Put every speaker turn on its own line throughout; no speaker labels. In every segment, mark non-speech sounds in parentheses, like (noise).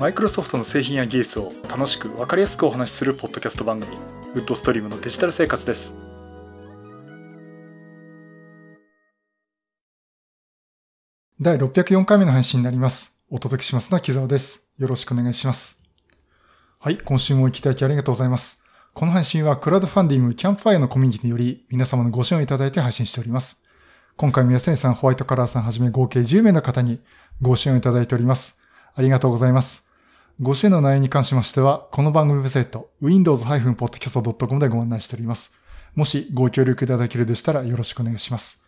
マイクロソフトの製品や技術を楽しく分かりやすくお話しするポッドキャスト番組ウッドストリームのデジタル生活です。第604回目の配信になります。お届けしますのは木澤です。よろしくお願いします。はい今週もお聞きいただきありがとうございます。この配信はクラウドファンディングキャンプファイアのコミュニティにより皆様のご支援をいただいて配信しております。今回も安根さん、ホワイトカラーさんはじめ合計10名の方にご支援をいただいております。ありがとうございます。ご支援の内容に関しましては、この番組ウェブサイト、windows-podcast.com でご案内しております。もしご協力いただけるでしたらよろしくお願いします。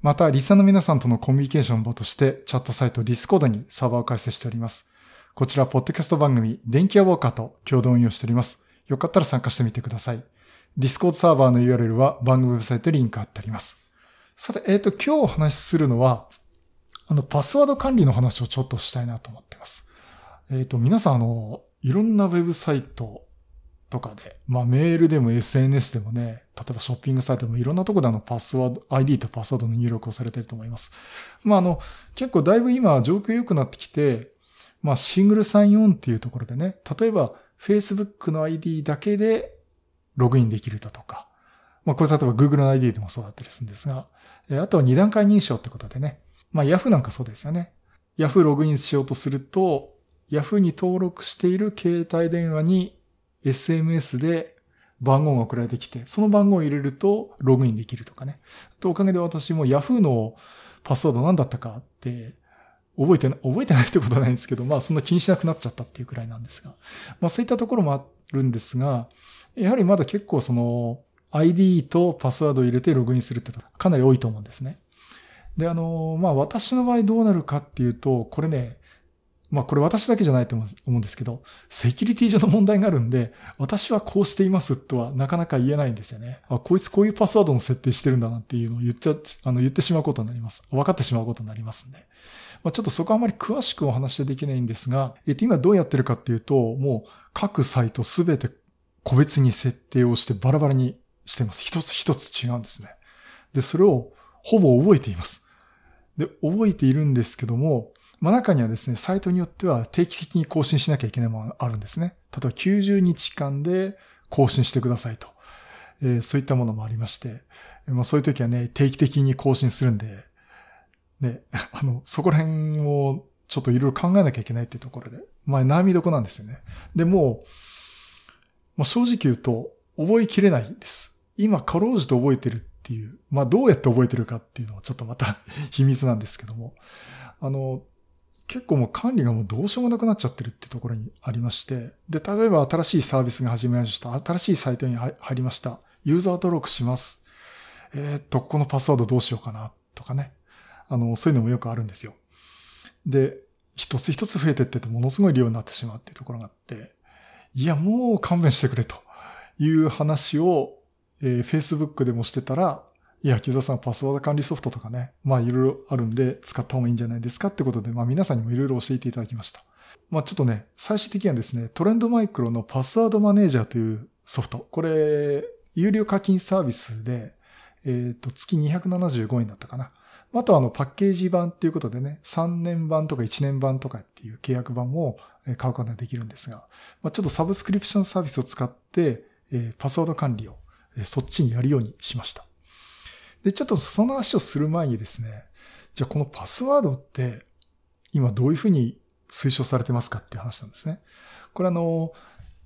また、リサの皆さんとのコミュニケーション場として、チャットサイト Discord にサーバーを開設しております。こちら、ポッドキャスト番組、電気屋ウォーカーと共同運用しております。よかったら参加してみてください。Discord サーバーの URL は番組ウェブサイトにリンク貼ってあります。さて、えっ、ー、と、今日お話しするのは、あの、パスワード管理の話をちょっとしたいなと思っています。えっ、ー、と、皆さん、あの、いろんなウェブサイトとかで、まあ、メールでも SNS でもね、例えばショッピングサイトでもいろんなとこであの、パスワード、ID とパスワードの入力をされてると思います。まあ、あの、結構だいぶ今状況良くなってきて、まあ、シングルサインオンっていうところでね、例えば Facebook の ID だけでログインできるだとか、まあ、これ例えば Google の ID でもそうだったりするんですが、あとは二段階認証ってことでね。まあ Yahoo なんかそうですよね。Yahoo ログインしようとすると、Yahoo に登録している携帯電話に SMS で番号が送られてきて、その番号を入れるとログインできるとかね。とおかげで私も Yahoo のパスワード何だったかって覚えてない、覚えてないってことはないんですけど、まあそんな気にしなくなっちゃったっていうくらいなんですが。まあそういったところもあるんですが、やはりまだ結構その ID とパスワードを入れてログインするってかなり多いと思うんですね。で、あの、まあ、私の場合どうなるかっていうと、これね、まあ、これ私だけじゃないと思うんですけど、セキュリティ上の問題があるんで、私はこうしていますとはなかなか言えないんですよね。あ、こいつこういうパスワードの設定してるんだなっていうのを言っちゃ、あの、言ってしまうことになります。分かってしまうことになりますんで。まあ、ちょっとそこはあまり詳しくお話しできないんですが、えっと、今どうやってるかっていうと、もう各サイトすべて個別に設定をしてバラバラにしています。一つ一つ違うんですね。で、それをほぼ覚えています。で、覚えているんですけども、まあ、中にはですね、サイトによっては定期的に更新しなきゃいけないものがあるんですね。例えば90日間で更新してくださいと。えー、そういったものもありまして、まあ、そういう時はね、定期的に更新するんで、ね、(laughs) あの、そこら辺をちょっといろいろ考えなきゃいけないっていうところで、まあ、悩みどこなんですよね。でも、まあ、正直言うと、覚えきれないです。今、かろうじて覚えてるっていう、まあどうやって覚えてるかっていうのはちょっとまた (laughs) 秘密なんですけども、あの、結構もう管理がもうどうしようもなくなっちゃってるってところにありまして、で、例えば新しいサービスが始めました。新しいサイトに入りました。ユーザー登録します。えー、っと、このパスワードどうしようかなとかね。あの、そういうのもよくあるんですよ。で、一つ一つ増えてっててものすごい量になってしまうっていうところがあって、いや、もう勘弁してくれという話をえー、Facebook でもしてたら、いや、木澤さんパスワード管理ソフトとかね、まあいろいろあるんで使った方がいいんじゃないですかってことで、まあ皆さんにもいろいろ教えていただきました。まあちょっとね、最終的にはですね、トレンドマイクロのパスワードマネージャーというソフト。これ、有料課金サービスで、えっ、ー、と、月275円だったかな。あとはあのパッケージ版っていうことでね、3年版とか1年版とかっていう契約版も買うことができるんですが、まあ、ちょっとサブスクリプションサービスを使って、えー、パスワード管理をそっちにやるようにしました。で、ちょっとその話をする前にですね、じゃあこのパスワードって今どういうふうに推奨されてますかっていう話なんですね。これあの、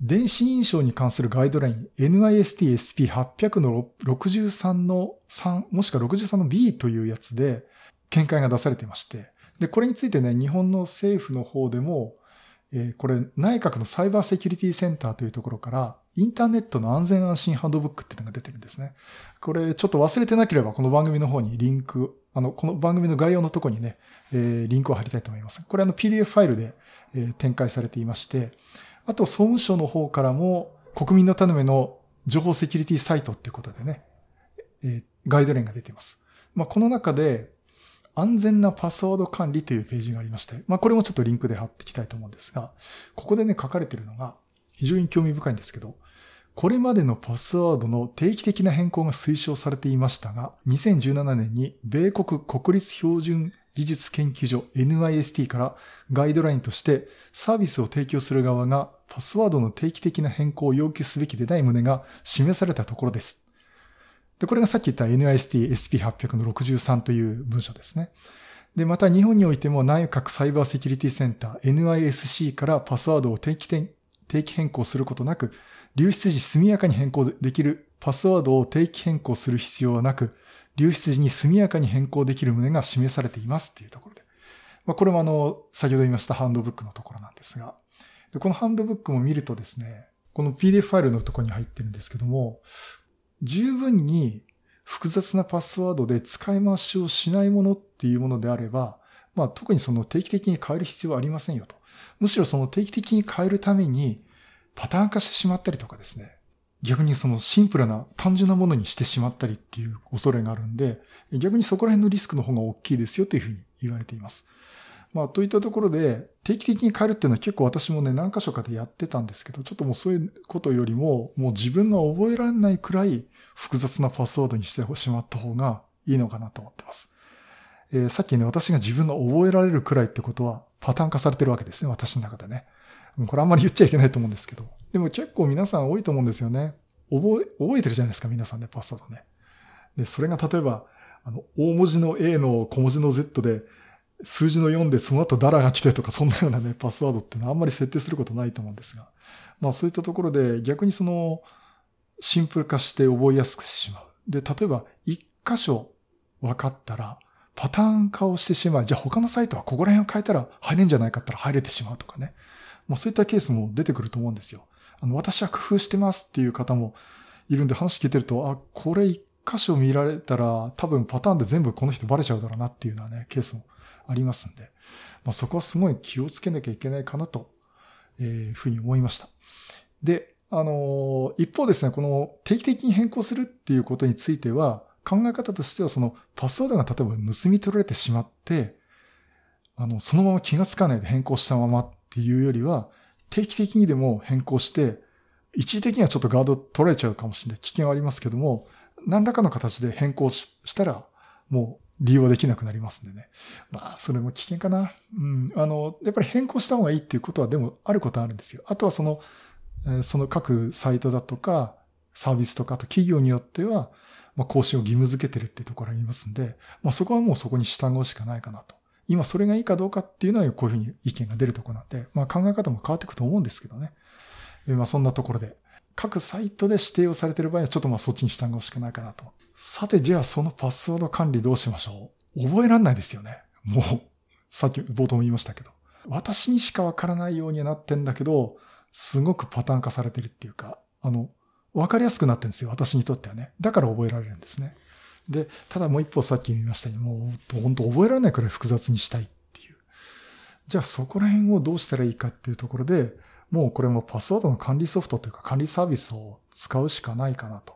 電子認証に関するガイドライン NIST-SP800 の63の3、もしくは63の B というやつで見解が出されてまして、で、これについてね、日本の政府の方でも、えー、これ内閣のサイバーセキュリティセンターというところから、インターネットの安全安心ハンドブックっていうのが出てるんですね。これちょっと忘れてなければこの番組の方にリンク、あの、この番組の概要のとこにね、えー、リンクを貼りたいと思います。これあの PDF ファイルで、えー、展開されていまして、あと総務省の方からも国民のための情報セキュリティサイトっていうことでね、えー、ガイドラインが出ています。まあ、この中で安全なパスワード管理というページがありまして、まあ、これもちょっとリンクで貼っていきたいと思うんですが、ここでね、書かれているのが非常に興味深いんですけど、これまでのパスワードの定期的な変更が推奨されていましたが、2017年に米国国立標準技術研究所 NIST からガイドラインとしてサービスを提供する側がパスワードの定期的な変更を要求すべきでない旨が示されたところです。で、これがさっき言った NIST SP800 の63という文書ですね。で、また日本においても内閣サイバーセキュリティセンター NISC からパスワードを定期定期変更することなく、流出時速やかに変更できるパスワードを定期変更する必要はなく、流出時に速やかに変更できる旨が示されていますっていうところで。まあ、これもあの、先ほど言いましたハンドブックのところなんですが、でこのハンドブックも見るとですね、この PDF ファイルのところに入ってるんですけども、十分に複雑なパスワードで使い回しをしないものっていうものであれば、まあ特にその定期的に変える必要はありませんよと。むしろその定期的に変えるためにパターン化してしまったりとかですね。逆にそのシンプルな単純なものにしてしまったりっていう恐れがあるんで、逆にそこら辺のリスクの方が大きいですよというふうに言われています。まあ、といったところで、定期的に変えるっていうのは結構私もね、何箇所かでやってたんですけど、ちょっともうそういうことよりも、もう自分が覚えられないくらい複雑なパスワードにしてしまった方がいいのかなと思ってます。えー、さっきね、私が自分が覚えられるくらいってことは、パターン化されてるわけですね、私の中でね。これあんまり言っちゃいけないと思うんですけど。でも結構皆さん多いと思うんですよね。覚え、覚えてるじゃないですか、皆さんね、パスワードね。で、それが例えば、あの、大文字の A の小文字の Z で、数字の4でその後ダラが来てとか、そんなようなね、パスワードってのはあんまり設定することないと思うんですが。まあそういったところで逆にその、シンプル化して覚えやすくしてしまう。で、例えば一箇所分かったら、パターン化をしてしまう。じゃあ他のサイトはここら辺を変えたら入れんじゃないかったら入れてしまうとかね。まあそういったケースも出てくると思うんですよ。あの、私は工夫してますっていう方もいるんで話聞いてると、あ、これ一箇所見られたら多分パターンで全部この人バレちゃうだろうなっていうようなね、ケースもありますんで、まあ、そこはすごい気をつけなきゃいけないかなと、いうふうに思いました。で、あの、一方ですね、この定期的に変更するっていうことについては、考え方としてはそのパスワードが例えば盗み取られてしまって、あの、そのまま気がつかないで変更したままっていうよりは、定期的にでも変更して、一時的にはちょっとガード取られちゃうかもしれない。危険はありますけども、何らかの形で変更したら、もう利用できなくなりますんでね。まあ、それも危険かな。うん。あの、やっぱり変更した方がいいっていうことはでもあることはあるんですよ。あとはその、その各サイトだとか、サービスとか、あと企業によっては、まあ、更新を義務付けてるっていうところありますんで、まあ、そこはもうそこに従うしかないかなと。今それがいいかどうかっていうのはこういうふうに意見が出るとこなんで、まあ、考え方も変わっていくと思うんですけどね。まあ、そんなところで、各サイトで指定をされている場合はちょっとまあそっちに従うしかないかなとさて、じゃあそのパスワード管理どうしましょう？覚えらんないですよね。もう、(laughs) さっき冒頭も言いましたけど。私にしかわからないようにはなってんだけど、すごくパターン化されてるっていうか、あの、わかりやすくなってるんですよ。私にとってはね。だから覚えられるんですね。で、ただもう一歩さっき言いましたように、もう本当覚えられないくらい複雑にしたいっていう。じゃあそこら辺をどうしたらいいかっていうところで、もうこれもパスワードの管理ソフトというか管理サービスを使うしかないかなと。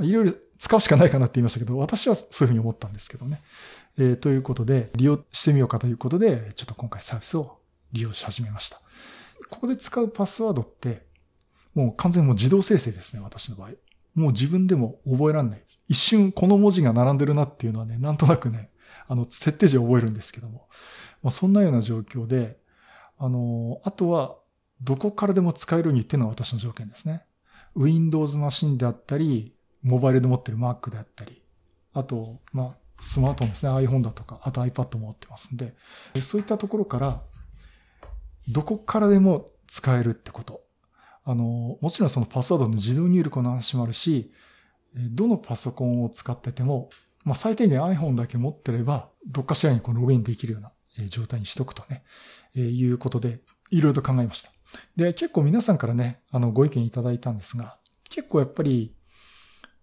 いろいろ使うしかないかなって言いましたけど、私はそういうふうに思ったんですけどね。えー、ということで、利用してみようかということで、ちょっと今回サービスを利用し始めました。ここで使うパスワードって、もう完全もう自動生成ですね、私の場合。もう自分でも覚えらんない。一瞬この文字が並んでるなっていうのはね、なんとなくね、あの、設定時覚えるんですけども。まあ、そんなような状況で、あの、あとは、どこからでも使えるようにっていうのは私の条件ですね。Windows マシンであったり、モバイルで持ってる Mac であったり、あと、まあ、スマートフォンですね。iPhone だとか、あと iPad も持ってますんで、そういったところから、どこからでも使えるってこと。あの、もちろんそのパスワードの自動入力の話もあるし、どのパソコンを使ってても、まあ、最低限 iPhone だけ持ってれば、どっかしらにこのログインできるような状態にしとくとね、えー、いうことで、いろいろと考えました。で、結構皆さんからね、あの、ご意見いただいたんですが、結構やっぱり、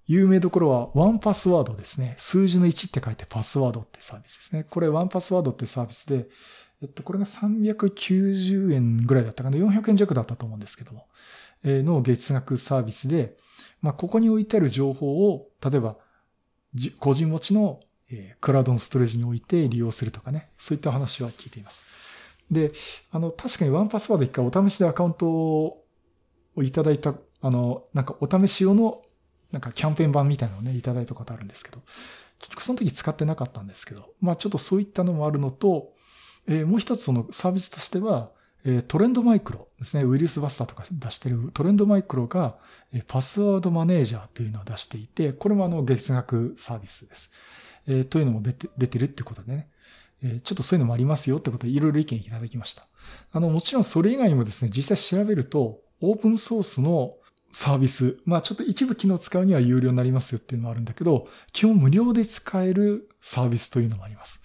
有名どころはワンパスワードですね。数字の1って書いてパスワードってサービスですね。これワンパスワードってサービスで、えっと、これが390円ぐらいだったかな。400円弱だったと思うんですけども、え、の月額サービスで、まあ、ここに置いてある情報を、例えば、個人持ちの、え、クラウドのストレージに置いて利用するとかね。そういった話は聞いています。で、あの、確かにワンパスワード一回お試しでアカウントをいただいた、あの、なんかお試し用のなんかキャンペーン版みたいなのをね、いただいたことあるんですけど、結局その時使ってなかったんですけど、まあちょっとそういったのもあるのと、えー、もう一つそのサービスとしては、えー、トレンドマイクロですね、ウイルスバスターとか出してるトレンドマイクロが、えー、パスワードマネージャーというのを出していて、これもあの月額サービスです。えー、というのも出て出てるってことでね、え、ちょっとそういうのもありますよってことでいろいろ意見いただきました。あの、もちろんそれ以外にもですね、実際調べると、オープンソースのサービス。まあちょっと一部機能使うには有料になりますよっていうのもあるんだけど、基本無料で使えるサービスというのもあります。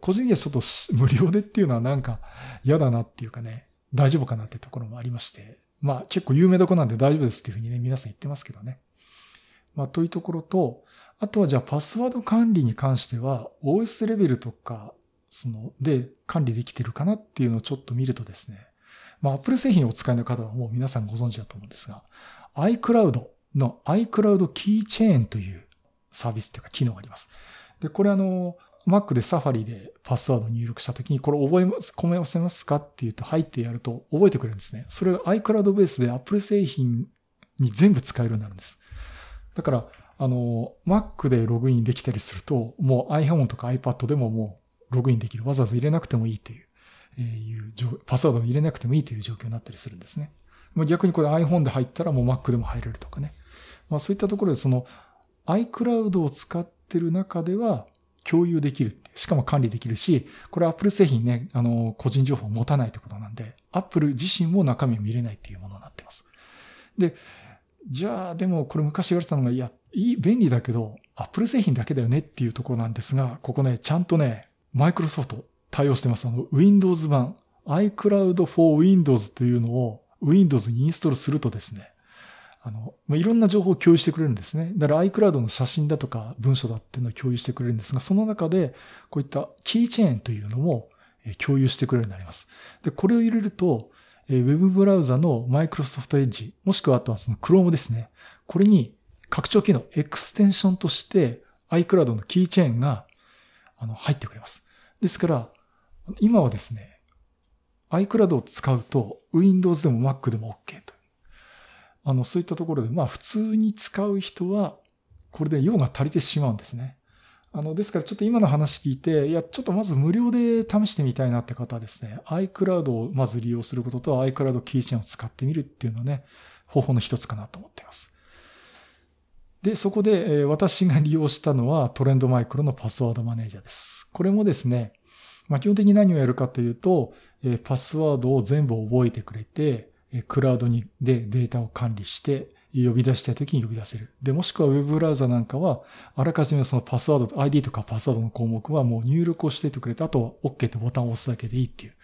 個人的にはちょっと無料でっていうのはなんか嫌だなっていうかね、大丈夫かなってところもありまして。まあ結構有名どこなんで大丈夫ですっていうふうにね、皆さん言ってますけどね。まあというところと、あとはじゃあパスワード管理に関しては OS レベルとか、その、で管理できてるかなっていうのをちょっと見るとですね、まあ Apple 製品をお使いの方はもう皆さんご存知だと思うんですが、iCloud の iCloud Keychain というサービスっていうか機能があります。で、これあの、Mac で Safari でパスワード入力したときに、これ覚えます、込めせますかって言うと、入ってやると覚えてくれるんですね。それが iCloud ベースで Apple 製品に全部使えるようになるんです。だから、あの、Mac でログインできたりすると、もう iPhone とか iPad でももうログインできる。わざわざ入れなくてもいいっていう、えー、いうパスワード入れなくてもいいという状況になったりするんですね。逆にこれ iPhone で入ったらもう Mac でも入れるとかね。まあそういったところでその iCloud を使ってる中では共有できるしかも管理できるし、これ Apple 製品ね、あの、個人情報を持たないってことなんで、Apple 自身も中身を見れないっていうものになってます。で、じゃあ、でもこれ昔言われたのが、いや、いい、便利だけど、Apple 製品だけだよねっていうところなんですが、ここね、ちゃんとね、Microsoft 対応してます。あの、Windows 版、iCloud for Windows というのを Windows にインストールするとですね、あの、まあ、いろんな情報を共有してくれるんですね。だから iCloud の写真だとか文書だっていうのを共有してくれるんですが、その中でこういったキーチェーンというのも共有してくれるようになります。で、これを入れると、ウェブブラウザの Microsoft Edge、もしくはあとはその Chrome ですね。これに拡張機能、エクステンションとして iCloud のキーチェーンがあの入ってくれます。ですから、今はですね、iCloud を使うと Windows でも Mac でも OK と。あの、そういったところで、まあ普通に使う人は、これで用が足りてしまうんですね。あの、ですからちょっと今の話聞いて、いや、ちょっとまず無料で試してみたいなって方はですね、iCloud をまず利用することと iCloud キーチェーンを使ってみるっていうのはね、方法の一つかなと思っています。で、そこで、え私が利用したのはトレンドマイクロのパスワードマネージャーです。これもですね、まあ、基本的に何をやるかというと、えパスワードを全部覚えてくれて、クラウドにでデータを管理して、呼び出したい時に呼び出せる。で、もしくは Web ブラウザなんかは、あらかじめそのパスワード、ID とかパスワードの項目はもう入力をしていてくれて、あとは OK ってボタンを押すだけでいいっていう。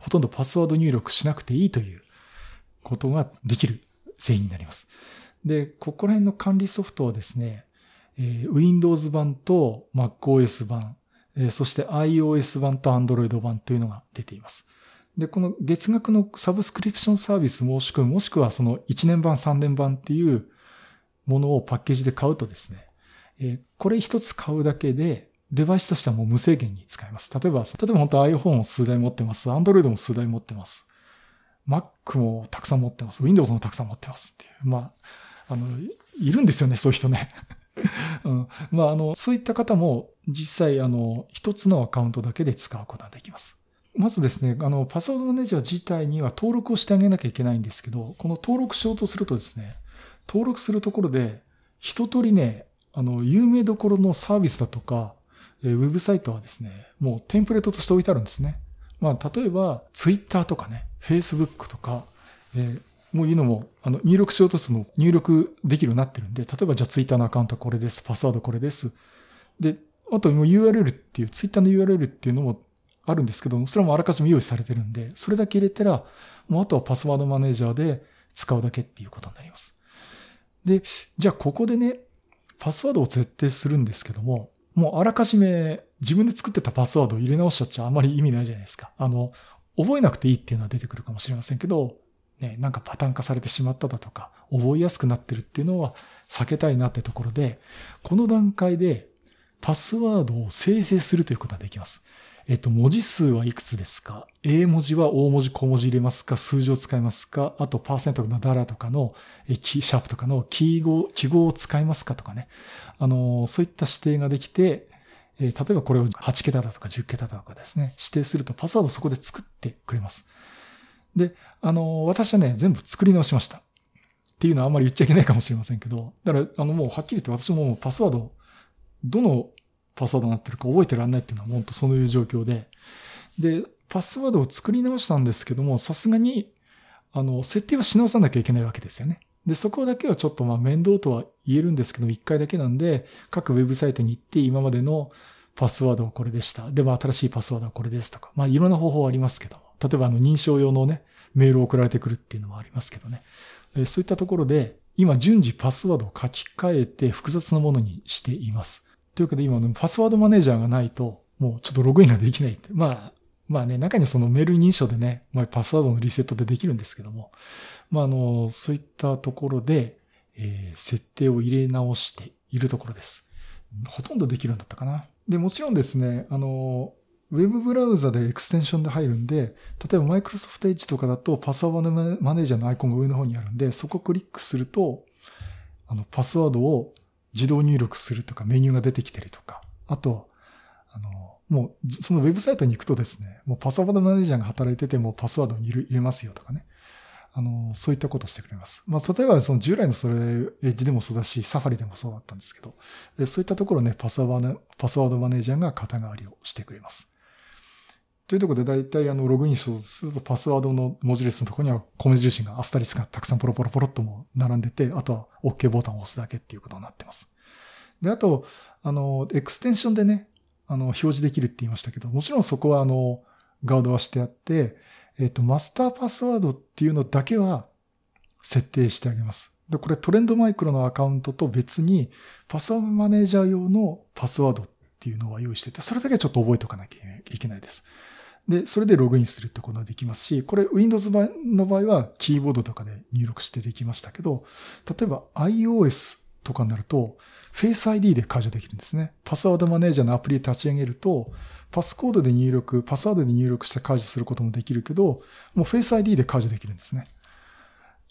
ほとんどパスワード入力しなくていいということができる製品になります。で、ここら辺の管理ソフトはですね、え、Windows 版と MacOS 版、え、そして iOS 版と Android 版というのが出ています。で、この月額のサブスクリプションサービス申し込む、もしくはその1年版、3年版っていうものをパッケージで買うとですね、えー、これ一つ買うだけで、デバイスとしてはもう無制限に使えます。例えば、例えば本当 iPhone を数台持ってます。Android も数台持ってます。Mac もたくさん持ってます。Windows もたくさん持ってますっていう。まあ、あの、いるんですよね、そういう人ね。(laughs) うん、まあ、あの、そういった方も実際、あの、一つのアカウントだけで使うことができます。まずですね、あの、パスワードマネージャー自体には登録をしてあげなきゃいけないんですけど、この登録しようとするとですね、登録するところで、一通りね、あの、有名どころのサービスだとか、ウェブサイトはですね、もうテンプレートとして置いてあるんですね。まあ、例えば、ツイッターとかね、フェイスブックとか、えー、もういうのも、あの、入力しようとするの入力できるようになってるんで、例えばじゃあツイッターのアカウントこれです、パスワードこれです。で、あともう URL っていう、ツイッターの URL っていうのもあるんですけど、それもあらかじめ用意されてるんで、それだけ入れたら、もうあとはパスワードマネージャーで使うだけっていうことになります。で、じゃあここでね、パスワードを設定するんですけども、もうあらかじめ自分で作ってたパスワードを入れ直しちゃっちゃあんまり意味ないじゃないですか。あの、覚えなくていいっていうのは出てくるかもしれませんけど、ね、なんかパターン化されてしまっただとか、覚えやすくなってるっていうのは避けたいなってところで、この段階でパスワードを生成するということができます。えっと、文字数はいくつですか ?A 文字は大文字小文字入れますか？数字を使いますか？あと、パーセントのダラとかの、えキーシャープとかの記号、記号を使いますかとかね。あの、そういった指定ができて、え、例えばこれを8桁だとか10桁だとかですね、指定するとパスワードそこで作ってくれます。で、あの、私はね、全部作り直しました。っていうのはあんまり言っちゃいけないかもしれませんけど、だから、あの、もうはっきり言って私もパスワード、どのパスワードになってるか覚えてらんないっていうのは本当そういう状況で、で、パスワードを作り直したんですけども、さすがに、あの、設定はし直さなきゃいけないわけですよね。で、そこだけはちょっとまあ面倒とは言えるんですけど、一回だけなんで、各ウェブサイトに行って今までのパスワードはこれでした。でも新しいパスワードはこれですとか。まあいろんな方法ありますけども。例えばあの認証用のね、メールを送られてくるっていうのもありますけどね。そういったところで、今順次パスワードを書き換えて複雑なものにしています。というわけで今パスワードマネージャーがないと、もうちょっとログインができないって。まあ、まあね、中にそのメール認証でね、まあ、パスワードのリセットでできるんですけども、まああの、そういったところで、えー、設定を入れ直しているところです。ほとんどできるんだったかな。で、もちろんですね、あの、ウェブブラウザでエクステンションで入るんで、例えば Microsoft Edge とかだとパスワードマネージャーのアイコンが上の方にあるんで、そこをクリックすると、あの、パスワードを自動入力するとかメニューが出てきたりとか、あと、あの、もう、そのウェブサイトに行くとですね、もうパスワードマネージャーが働いててもパスワードに入れますよとかね。あの、そういったことをしてくれます。まあ、例えばその従来のそれ、エッジでもそうだし、サファリでもそうだったんですけど、そういったところね、パスワード、パスワードマネージャーが肩代わりをしてくれます。というところで、大体あの、ログインするとパスワードの文字列のところには米印がアスタリスクがたくさんポロポロポロっとも並んでて、あとは OK ボタンを押すだけっていうことになってます。で、あと、あの、エクステンションでね、あの、表示できるって言いましたけど、もちろんそこはあの、ガードはしてあって、えっ、と、マスターパスワードっていうのだけは設定してあげます。で、これトレンドマイクロのアカウントと別に、パスワードマネージャー用のパスワードっていうのは用意してて、それだけはちょっと覚えておかなきゃいけないです。で、それでログインするってことができますし、これ Windows の場合はキーボードとかで入力してできましたけど、例えば iOS とかになると、Face ID で解除できるんですね。パスワードマネージャーのアプリ立ち上げると、パスコードで入力、パスワードで入力して解除することもできるけど、もう Face ID で解除できるんですね。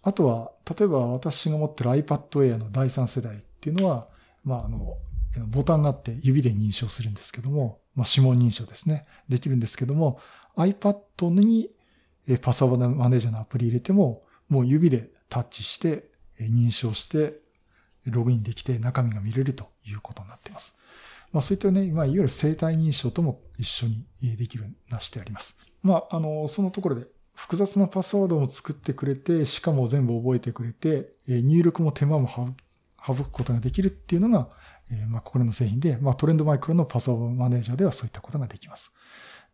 あとは、例えば私が持ってる iPad Air の第3世代っていうのは、まあ、あの、ボタンがあって指で認証するんですけども、まあ、指紋認証ですね。できるんですけども、iPad にパスワードマネージャーのアプリ入れても、もう指でタッチして認証してログインできて中身が見れるということになっています。まあそういったね、まあいわゆる生体認証とも一緒にできるなしてあります。まああの、そのところで複雑なパスワードも作ってくれて、しかも全部覚えてくれて、入力も手間も省くことができるっていうのが、えまあ、これの製品で、まあ、トレンドマイクロのパスワードマネージャーではそういったことができます。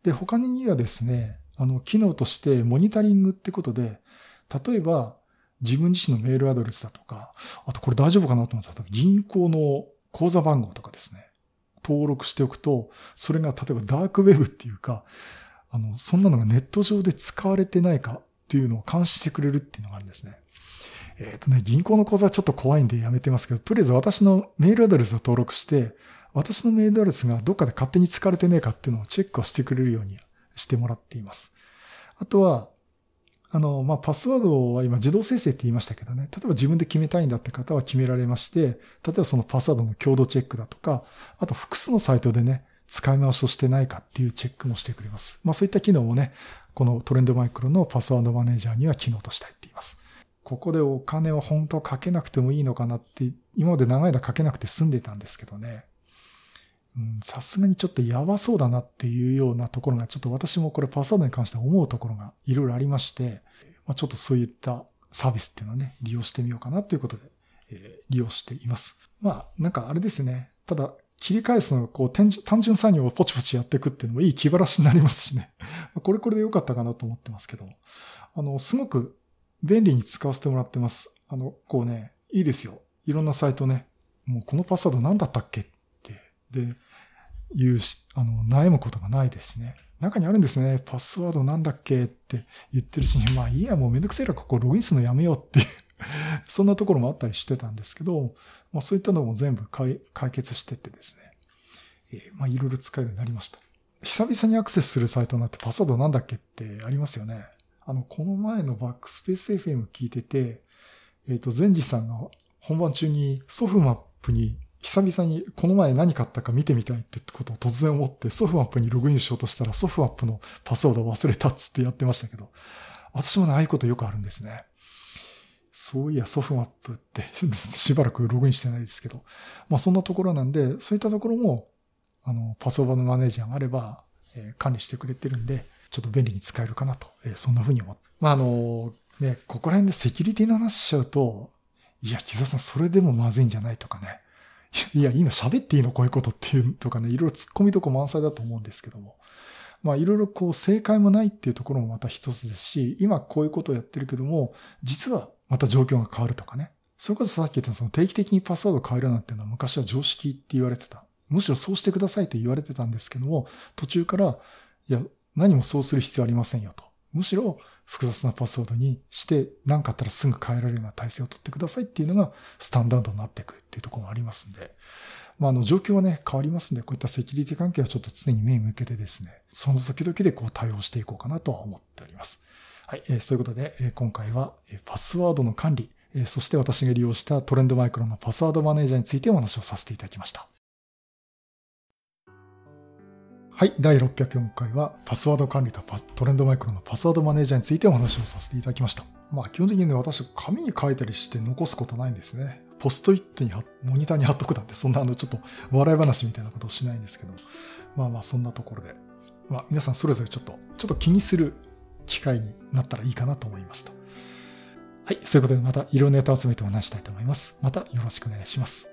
で、他にはですね、あの、機能としてモニタリングってことで、例えば、自分自身のメールアドレスだとか、あとこれ大丈夫かなと思ったら、銀行の口座番号とかですね、登録しておくと、それが例えばダークウェブっていうか、あの、そんなのがネット上で使われてないかっていうのを監視してくれるっていうのがあるんですね。えっ、ー、とね、銀行の口座はちょっと怖いんでやめてますけど、とりあえず私のメールアドレスを登録して、私のメールアドレスがどっかで勝手に使われてねえかっていうのをチェックをしてくれるようにしてもらっています。あとは、あの、まあ、パスワードは今自動生成って言いましたけどね、例えば自分で決めたいんだって方は決められまして、例えばそのパスワードの強度チェックだとか、あと複数のサイトでね、使い回しをしてないかっていうチェックもしてくれます。まあ、そういった機能もね、このトレンドマイクロのパスワードマネージャーには機能として入ってい。ここでお金を本当かけなくてもいいのかなって、今まで長い間かけなくて済んでたんですけどね。さすがにちょっとやばそうだなっていうようなところが、ちょっと私もこれパスワードに関して思うところがいろいろありまして、まあ、ちょっとそういったサービスっていうのをね、利用してみようかなということで、えー、利用しています。まあ、なんかあれですね。ただ、切り返すのがこう単純作業をポチポチやっていくっていうのもいい気晴らしになりますしね。(laughs) これこれで良かったかなと思ってますけど。あの、すごく便利に使わせてもらってます。あの、こうね、いいですよ。いろんなサイトね。もうこのパスワード何だったっけってで、言うし、あの、悩むことがないですしね。中にあるんですね。パスワードなんだっけって言ってるし、まあいいや、もうめんどくせえらここログインするのやめようっていう (laughs) そんなところもあったりしてたんですけど、まあそういったのも全部解決してってですね。えー、まあいろいろ使えるようになりました。久々にアクセスするサイトになってパスワードなんだっけってありますよね。あの、この前のバックスペース FM 聞いてて、えっ、ー、と、前治さんが本番中にソフマップに久々にこの前何買ったか見てみたいってことを突然思ってソフマップにログインしようとしたらソフマップのパスワード忘れたっつってやってましたけど、私もね、ああいうことよくあるんですね。そういや、ソフマップってしばらくログインしてないですけど、まあそんなところなんで、そういったところも、あの、パスワードのマネージャーがあれば、え、管理してくれてるんで、ちょっと便利に使えるかなと、えー、そんな風に思って。まああの、ね、ここら辺でセキュリティの話しちゃうと、いや、木澤さんそれでもまずいんじゃないとかね。いや、今喋っていいのこういうことっていうとかね、いろいろ突っ込みとこ満載だと思うんですけども。まあいろいろこう正解もないっていうところもまた一つですし、今こういうことをやってるけども、実はまた状況が変わるとかね。それこそさっき言ったその定期的にパスワード変えるなんていうのは昔は常識って言われてた。むしろそうしてくださいと言われてたんですけども、途中から、いや、何もそうする必要ありませんよと。むしろ複雑なパスワードにして、何かあったらすぐ変えられるような体制を取ってくださいっていうのがスタンダードになってくるっていうところもありますんで、まあ、あの、状況はね、変わりますんで、こういったセキュリティ関係はちょっと常に目向けてですね、その時々でこう対応していこうかなとは思っております。はい、えー、そういうことで、えー、今回は、え、パスワードの管理、えー、そして私が利用したトレンドマイクロのパスワードマネージャーについてお話をさせていただきました。はい。第604回は、パスワード管理とトレンドマイクロのパスワードマネージャーについてお話をさせていただきました。まあ、基本的にね、私、紙に書いたりして残すことないんですね。ポストイットにモニターに貼っとくなんて、そんなあの、ちょっと笑い話みたいなことをしないんですけど、まあまあ、そんなところで、まあ、皆さんそれぞれちょっと、ちょっと気にする機会になったらいいかなと思いました。はい。そういうことで、また色ネタを集めてお話したいと思います。またよろしくお願いします。